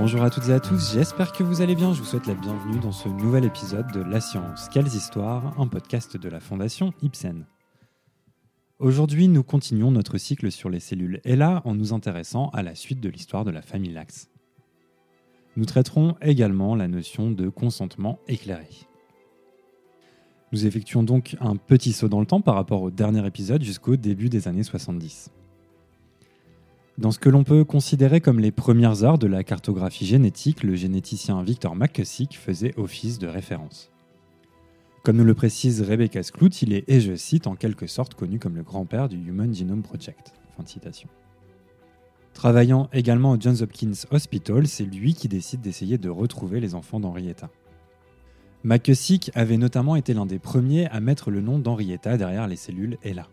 Bonjour à toutes et à tous, j'espère que vous allez bien. Je vous souhaite la bienvenue dans ce nouvel épisode de La Science, Quelles Histoires, un podcast de la Fondation Ibsen. Aujourd'hui, nous continuons notre cycle sur les cellules ELA en nous intéressant à la suite de l'histoire de la famille Lax. Nous traiterons également la notion de consentement éclairé. Nous effectuons donc un petit saut dans le temps par rapport au dernier épisode jusqu'au début des années 70 dans ce que l'on peut considérer comme les premières heures de la cartographie génétique, le généticien Victor McCusick faisait office de référence. Comme nous le précise Rebecca Skloot, il est, et je cite, en quelque sorte connu comme le grand-père du Human Genome Project. Travaillant également au Johns Hopkins Hospital, c'est lui qui décide d'essayer de retrouver les enfants d'Henrietta. McCusick avait notamment été l'un des premiers à mettre le nom d'Henrietta derrière les cellules ELA.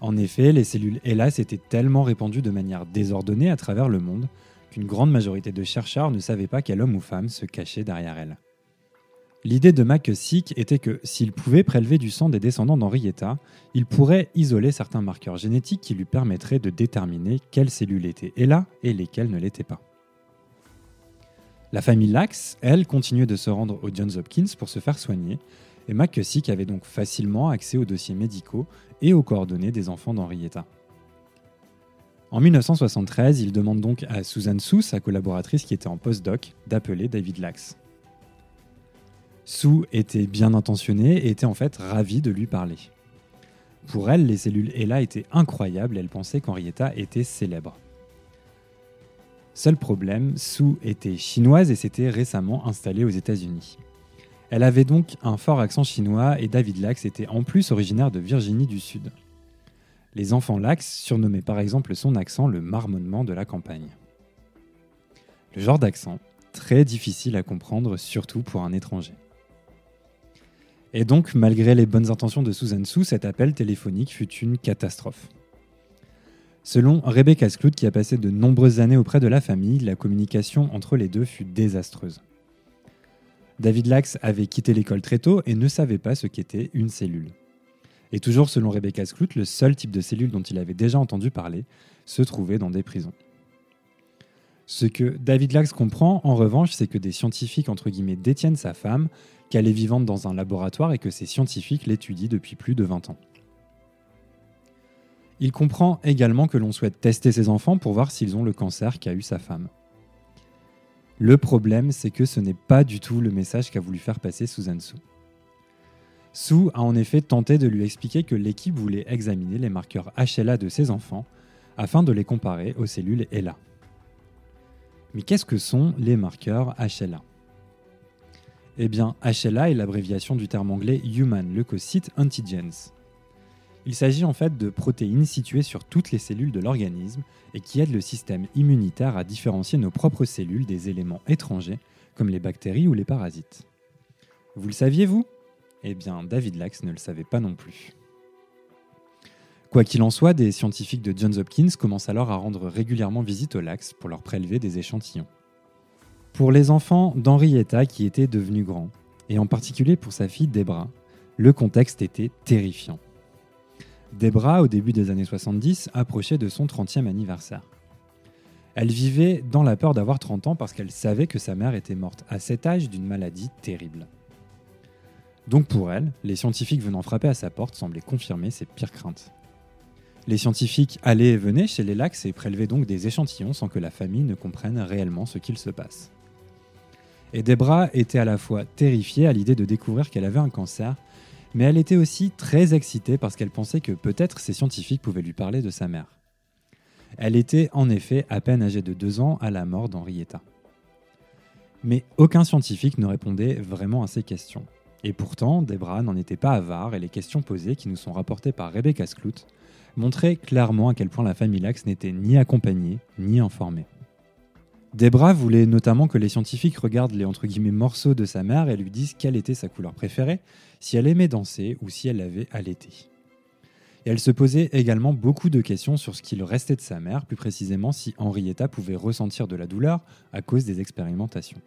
En effet, les cellules HeLa s'étaient tellement répandues de manière désordonnée à travers le monde qu'une grande majorité de chercheurs ne savaient pas quel homme ou femme se cachait derrière elles. L'idée de McCusick était que s'il pouvait prélever du sang des descendants d'Henrietta, il pourrait isoler certains marqueurs génétiques qui lui permettraient de déterminer quelles cellules étaient HeLa et lesquelles ne l'étaient pas. La famille Lax, elle, continuait de se rendre au Johns Hopkins pour se faire soigner, et McCusick avait donc facilement accès aux dossiers médicaux et aux coordonnées des enfants d'Henrietta. En 1973, il demande donc à Susan Sue, sa collaboratrice qui était en postdoc, d'appeler David Lax. Sue était bien intentionnée et était en fait ravie de lui parler. Pour elle, les cellules ELA étaient incroyables et elle pensait qu'Henrietta était célèbre. Seul problème, Sue était chinoise et s'était récemment installée aux États-Unis. Elle avait donc un fort accent chinois et David Lax était en plus originaire de Virginie du Sud. Les enfants Lax surnommaient par exemple son accent le marmonnement de la campagne. Le genre d'accent, très difficile à comprendre, surtout pour un étranger. Et donc, malgré les bonnes intentions de Susan Sue, cet appel téléphonique fut une catastrophe. Selon Rebecca Skloot, qui a passé de nombreuses années auprès de la famille, la communication entre les deux fut désastreuse. David Lax avait quitté l'école très tôt et ne savait pas ce qu'était une cellule. Et toujours selon Rebecca Skloot, le seul type de cellule dont il avait déjà entendu parler se trouvait dans des prisons. Ce que David Lax comprend, en revanche, c'est que des scientifiques, entre guillemets, détiennent sa femme, qu'elle est vivante dans un laboratoire et que ces scientifiques l'étudient depuis plus de 20 ans. Il comprend également que l'on souhaite tester ses enfants pour voir s'ils ont le cancer qu'a eu sa femme. Le problème, c'est que ce n'est pas du tout le message qu'a voulu faire passer Susan Sue. Sue a en effet tenté de lui expliquer que l'équipe voulait examiner les marqueurs HLA de ses enfants afin de les comparer aux cellules HLA. Mais qu'est-ce que sont les marqueurs HLA Eh bien, HLA est l'abréviation du terme anglais Human Leukocyte Antigens. Il s'agit en fait de protéines situées sur toutes les cellules de l'organisme et qui aident le système immunitaire à différencier nos propres cellules des éléments étrangers comme les bactéries ou les parasites. Vous le saviez vous? Eh bien, David Lax ne le savait pas non plus. Quoi qu'il en soit, des scientifiques de Johns Hopkins commencent alors à rendre régulièrement visite au Lax pour leur prélever des échantillons. Pour les enfants d'Henrietta qui était devenu grand, et en particulier pour sa fille Debra, le contexte était terrifiant. Debra, au début des années 70, approchait de son 30e anniversaire. Elle vivait dans la peur d'avoir 30 ans parce qu'elle savait que sa mère était morte à cet âge d'une maladie terrible. Donc pour elle, les scientifiques venant frapper à sa porte semblaient confirmer ses pires craintes. Les scientifiques allaient et venaient chez les lacs et prélevaient donc des échantillons sans que la famille ne comprenne réellement ce qu'il se passe. Et Debra était à la fois terrifiée à l'idée de découvrir qu'elle avait un cancer mais elle était aussi très excitée parce qu'elle pensait que peut-être ces scientifiques pouvaient lui parler de sa mère. Elle était en effet à peine âgée de deux ans à la mort d'Henrietta. Mais aucun scientifique ne répondait vraiment à ces questions. Et pourtant, Debra n'en était pas avare et les questions posées, qui nous sont rapportées par Rebecca Skloot, montraient clairement à quel point la famille Lax n'était ni accompagnée ni informée. Debra voulait notamment que les scientifiques regardent les entre morceaux de sa mère et lui disent quelle était sa couleur préférée, si elle aimait danser ou si elle l'avait allaité. Et elle se posait également beaucoup de questions sur ce qu'il restait de sa mère, plus précisément si Henrietta pouvait ressentir de la douleur à cause des expérimentations.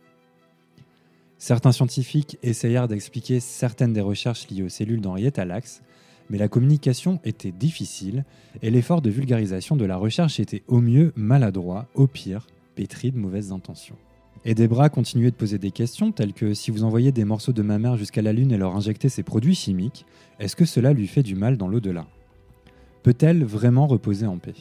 Certains scientifiques essayèrent d'expliquer certaines des recherches liées aux cellules d'Henrietta Lacks, mais la communication était difficile et l'effort de vulgarisation de la recherche était au mieux maladroit, au pire pétrie de mauvaises intentions. Et Debra continuait de poser des questions telles que si vous envoyez des morceaux de ma mère jusqu'à la Lune et leur injectez ces produits chimiques, est-ce que cela lui fait du mal dans l'au-delà? Peut-elle vraiment reposer en paix?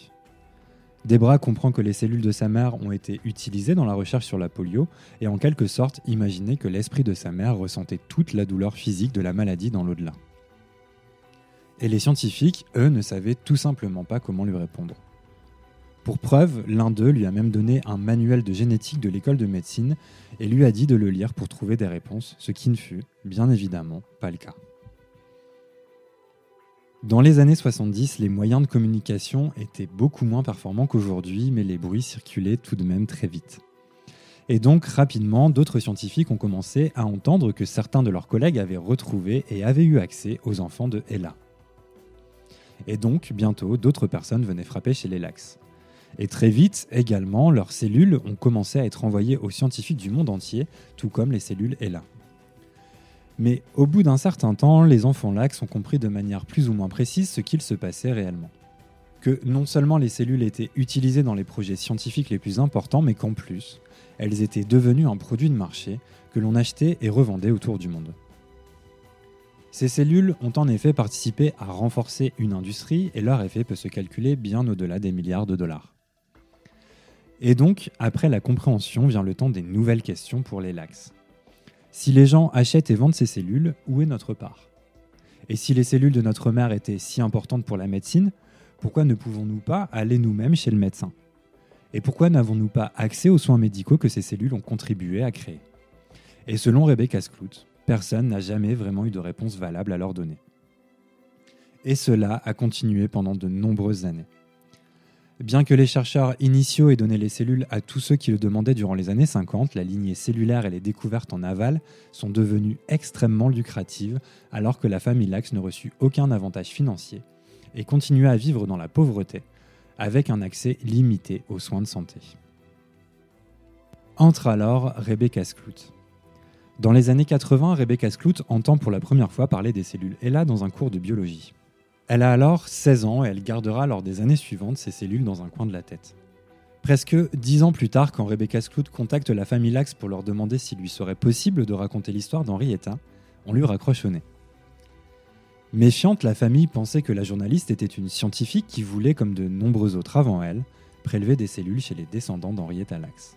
Debra comprend que les cellules de sa mère ont été utilisées dans la recherche sur la polio et en quelque sorte imaginer que l'esprit de sa mère ressentait toute la douleur physique de la maladie dans l'au-delà. Et les scientifiques, eux, ne savaient tout simplement pas comment lui répondre. Pour preuve, l'un d'eux lui a même donné un manuel de génétique de l'école de médecine et lui a dit de le lire pour trouver des réponses, ce qui ne fut, bien évidemment, pas le cas. Dans les années 70, les moyens de communication étaient beaucoup moins performants qu'aujourd'hui, mais les bruits circulaient tout de même très vite. Et donc, rapidement, d'autres scientifiques ont commencé à entendre que certains de leurs collègues avaient retrouvé et avaient eu accès aux enfants de Ella. Et donc, bientôt, d'autres personnes venaient frapper chez les Lax. Et très vite, également, leurs cellules ont commencé à être envoyées aux scientifiques du monde entier, tout comme les cellules ELA. Mais au bout d'un certain temps, les enfants lax ont compris de manière plus ou moins précise ce qu'il se passait réellement. Que non seulement les cellules étaient utilisées dans les projets scientifiques les plus importants, mais qu'en plus, elles étaient devenues un produit de marché que l'on achetait et revendait autour du monde. Ces cellules ont en effet participé à renforcer une industrie et leur effet peut se calculer bien au-delà des milliards de dollars. Et donc, après la compréhension vient le temps des nouvelles questions pour les lax. Si les gens achètent et vendent ces cellules, où est notre part? Et si les cellules de notre mère étaient si importantes pour la médecine, pourquoi ne pouvons-nous pas aller nous-mêmes chez le médecin? Et pourquoi n'avons-nous pas accès aux soins médicaux que ces cellules ont contribué à créer? Et selon Rebecca Skloot, personne n'a jamais vraiment eu de réponse valable à leur donner. Et cela a continué pendant de nombreuses années. Bien que les chercheurs initiaux aient donné les cellules à tous ceux qui le demandaient durant les années 50, la lignée cellulaire et les découvertes en aval sont devenues extrêmement lucratives alors que la famille Lax ne reçut aucun avantage financier et continua à vivre dans la pauvreté avec un accès limité aux soins de santé. Entre alors Rebecca Skloot. Dans les années 80, Rebecca Skloot entend pour la première fois parler des cellules ELA dans un cours de biologie. Elle a alors 16 ans et elle gardera lors des années suivantes ses cellules dans un coin de la tête. Presque dix ans plus tard, quand Rebecca Skloot contacte la famille Lax pour leur demander s'il lui serait possible de raconter l'histoire d'Henrietta, on lui raccroche au nez. Méfiante, la famille pensait que la journaliste était une scientifique qui voulait, comme de nombreux autres avant elle, prélever des cellules chez les descendants d'Henrietta Lax.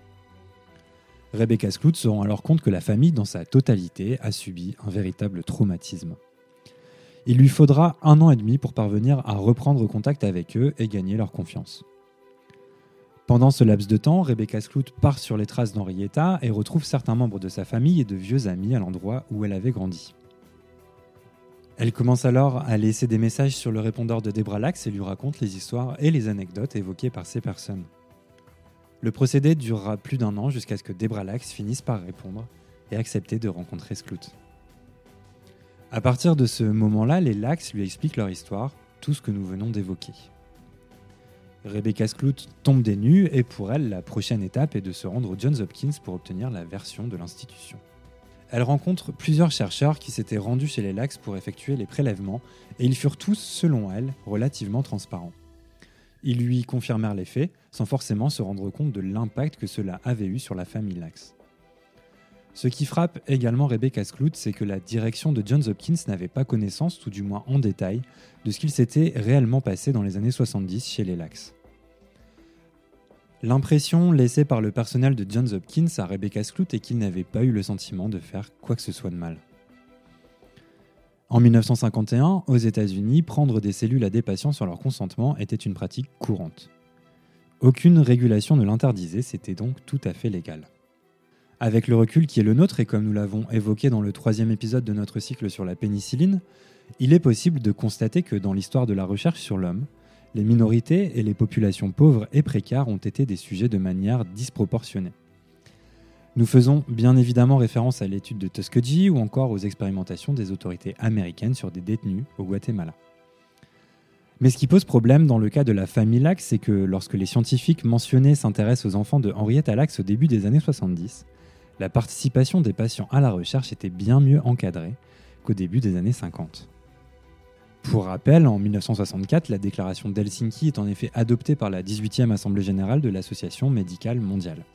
Rebecca Skloot se rend alors compte que la famille, dans sa totalité, a subi un véritable traumatisme. Il lui faudra un an et demi pour parvenir à reprendre contact avec eux et gagner leur confiance. Pendant ce laps de temps, Rebecca Skloot part sur les traces d'Henrietta et retrouve certains membres de sa famille et de vieux amis à l'endroit où elle avait grandi. Elle commence alors à laisser des messages sur le répondeur de Debra Lax et lui raconte les histoires et les anecdotes évoquées par ces personnes. Le procédé durera plus d'un an jusqu'à ce que Debra Lax finisse par répondre et accepter de rencontrer Skloot. À partir de ce moment-là, les Lax lui expliquent leur histoire, tout ce que nous venons d'évoquer. Rebecca Skloot tombe des nues et pour elle, la prochaine étape est de se rendre au Johns Hopkins pour obtenir la version de l'institution. Elle rencontre plusieurs chercheurs qui s'étaient rendus chez les Lax pour effectuer les prélèvements et ils furent tous, selon elle, relativement transparents. Ils lui confirmèrent les faits sans forcément se rendre compte de l'impact que cela avait eu sur la famille Lax. Ce qui frappe également Rebecca Skloot, c'est que la direction de Johns Hopkins n'avait pas connaissance, tout du moins en détail, de ce qu'il s'était réellement passé dans les années 70 chez les Lax. L'impression laissée par le personnel de Johns Hopkins à Rebecca Skloot est qu'il n'avait pas eu le sentiment de faire quoi que ce soit de mal. En 1951, aux États-Unis, prendre des cellules à des patients sur leur consentement était une pratique courante. Aucune régulation ne l'interdisait, c'était donc tout à fait légal. Avec le recul qui est le nôtre, et comme nous l'avons évoqué dans le troisième épisode de notre cycle sur la pénicilline, il est possible de constater que dans l'histoire de la recherche sur l'homme, les minorités et les populations pauvres et précaires ont été des sujets de manière disproportionnée. Nous faisons bien évidemment référence à l'étude de Tuskegee ou encore aux expérimentations des autorités américaines sur des détenus au Guatemala. Mais ce qui pose problème dans le cas de la famille Lax, c'est que lorsque les scientifiques mentionnés s'intéressent aux enfants de Henriette Lax au début des années 70, la participation des patients à la recherche était bien mieux encadrée qu'au début des années 50. Pour rappel, en 1964, la déclaration d'Helsinki est en effet adoptée par la 18e Assemblée générale de l'Association médicale mondiale.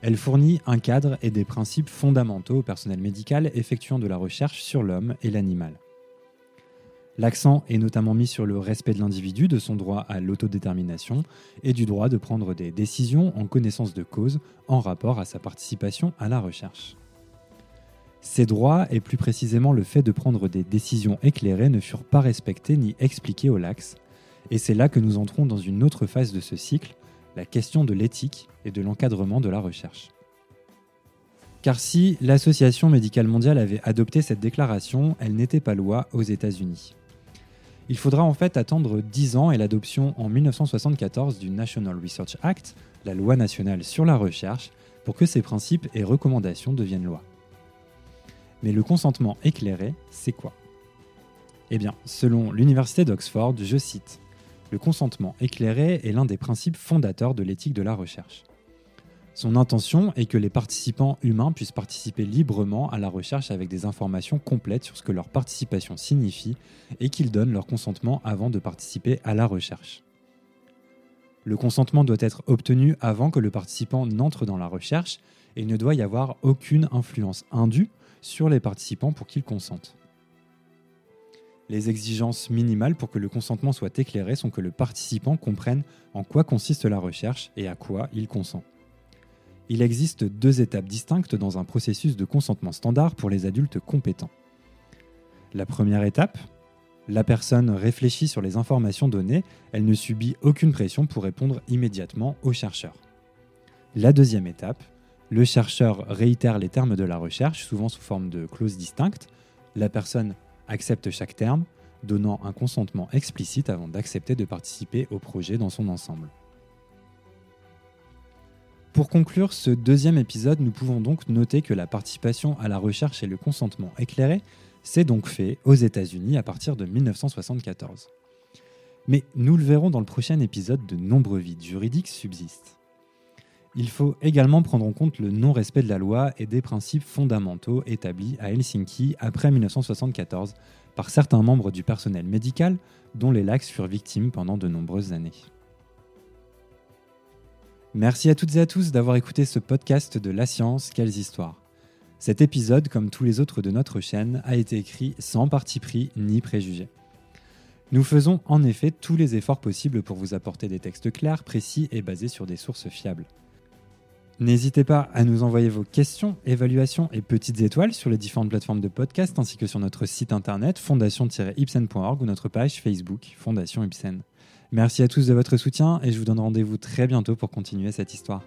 Elle fournit un cadre et des principes fondamentaux au personnel médical effectuant de la recherche sur l'homme et l'animal. L'accent est notamment mis sur le respect de l'individu, de son droit à l'autodétermination et du droit de prendre des décisions en connaissance de cause en rapport à sa participation à la recherche. Ces droits, et plus précisément le fait de prendre des décisions éclairées, ne furent pas respectés ni expliqués au LAX, et c'est là que nous entrons dans une autre phase de ce cycle, la question de l'éthique et de l'encadrement de la recherche. Car si l'Association médicale mondiale avait adopté cette déclaration, elle n'était pas loi aux États-Unis. Il faudra en fait attendre 10 ans et l'adoption en 1974 du National Research Act, la loi nationale sur la recherche, pour que ces principes et recommandations deviennent loi. Mais le consentement éclairé, c'est quoi? Eh bien, selon l'Université d'Oxford, je cite, Le consentement éclairé est l'un des principes fondateurs de l'éthique de la recherche. Son intention est que les participants humains puissent participer librement à la recherche avec des informations complètes sur ce que leur participation signifie et qu'ils donnent leur consentement avant de participer à la recherche. Le consentement doit être obtenu avant que le participant n'entre dans la recherche et il ne doit y avoir aucune influence indue sur les participants pour qu'ils consentent. Les exigences minimales pour que le consentement soit éclairé sont que le participant comprenne en quoi consiste la recherche et à quoi il consent. Il existe deux étapes distinctes dans un processus de consentement standard pour les adultes compétents. La première étape, la personne réfléchit sur les informations données, elle ne subit aucune pression pour répondre immédiatement au chercheur. La deuxième étape, le chercheur réitère les termes de la recherche, souvent sous forme de clauses distinctes. La personne accepte chaque terme, donnant un consentement explicite avant d'accepter de participer au projet dans son ensemble. Pour conclure ce deuxième épisode, nous pouvons donc noter que la participation à la recherche et le consentement éclairé s'est donc fait aux États-Unis à partir de 1974. Mais nous le verrons dans le prochain épisode, de nombreux vides juridiques subsistent. Il faut également prendre en compte le non-respect de la loi et des principes fondamentaux établis à Helsinki après 1974 par certains membres du personnel médical dont les lacs furent victimes pendant de nombreuses années. Merci à toutes et à tous d'avoir écouté ce podcast de La Science, quelles histoires. Cet épisode, comme tous les autres de notre chaîne, a été écrit sans parti pris ni préjugé. Nous faisons en effet tous les efforts possibles pour vous apporter des textes clairs, précis et basés sur des sources fiables. N'hésitez pas à nous envoyer vos questions, évaluations et petites étoiles sur les différentes plateformes de podcast ainsi que sur notre site internet fondation-ipsen.org ou notre page Facebook Fondation Ipsen. Merci à tous de votre soutien et je vous donne rendez-vous très bientôt pour continuer cette histoire.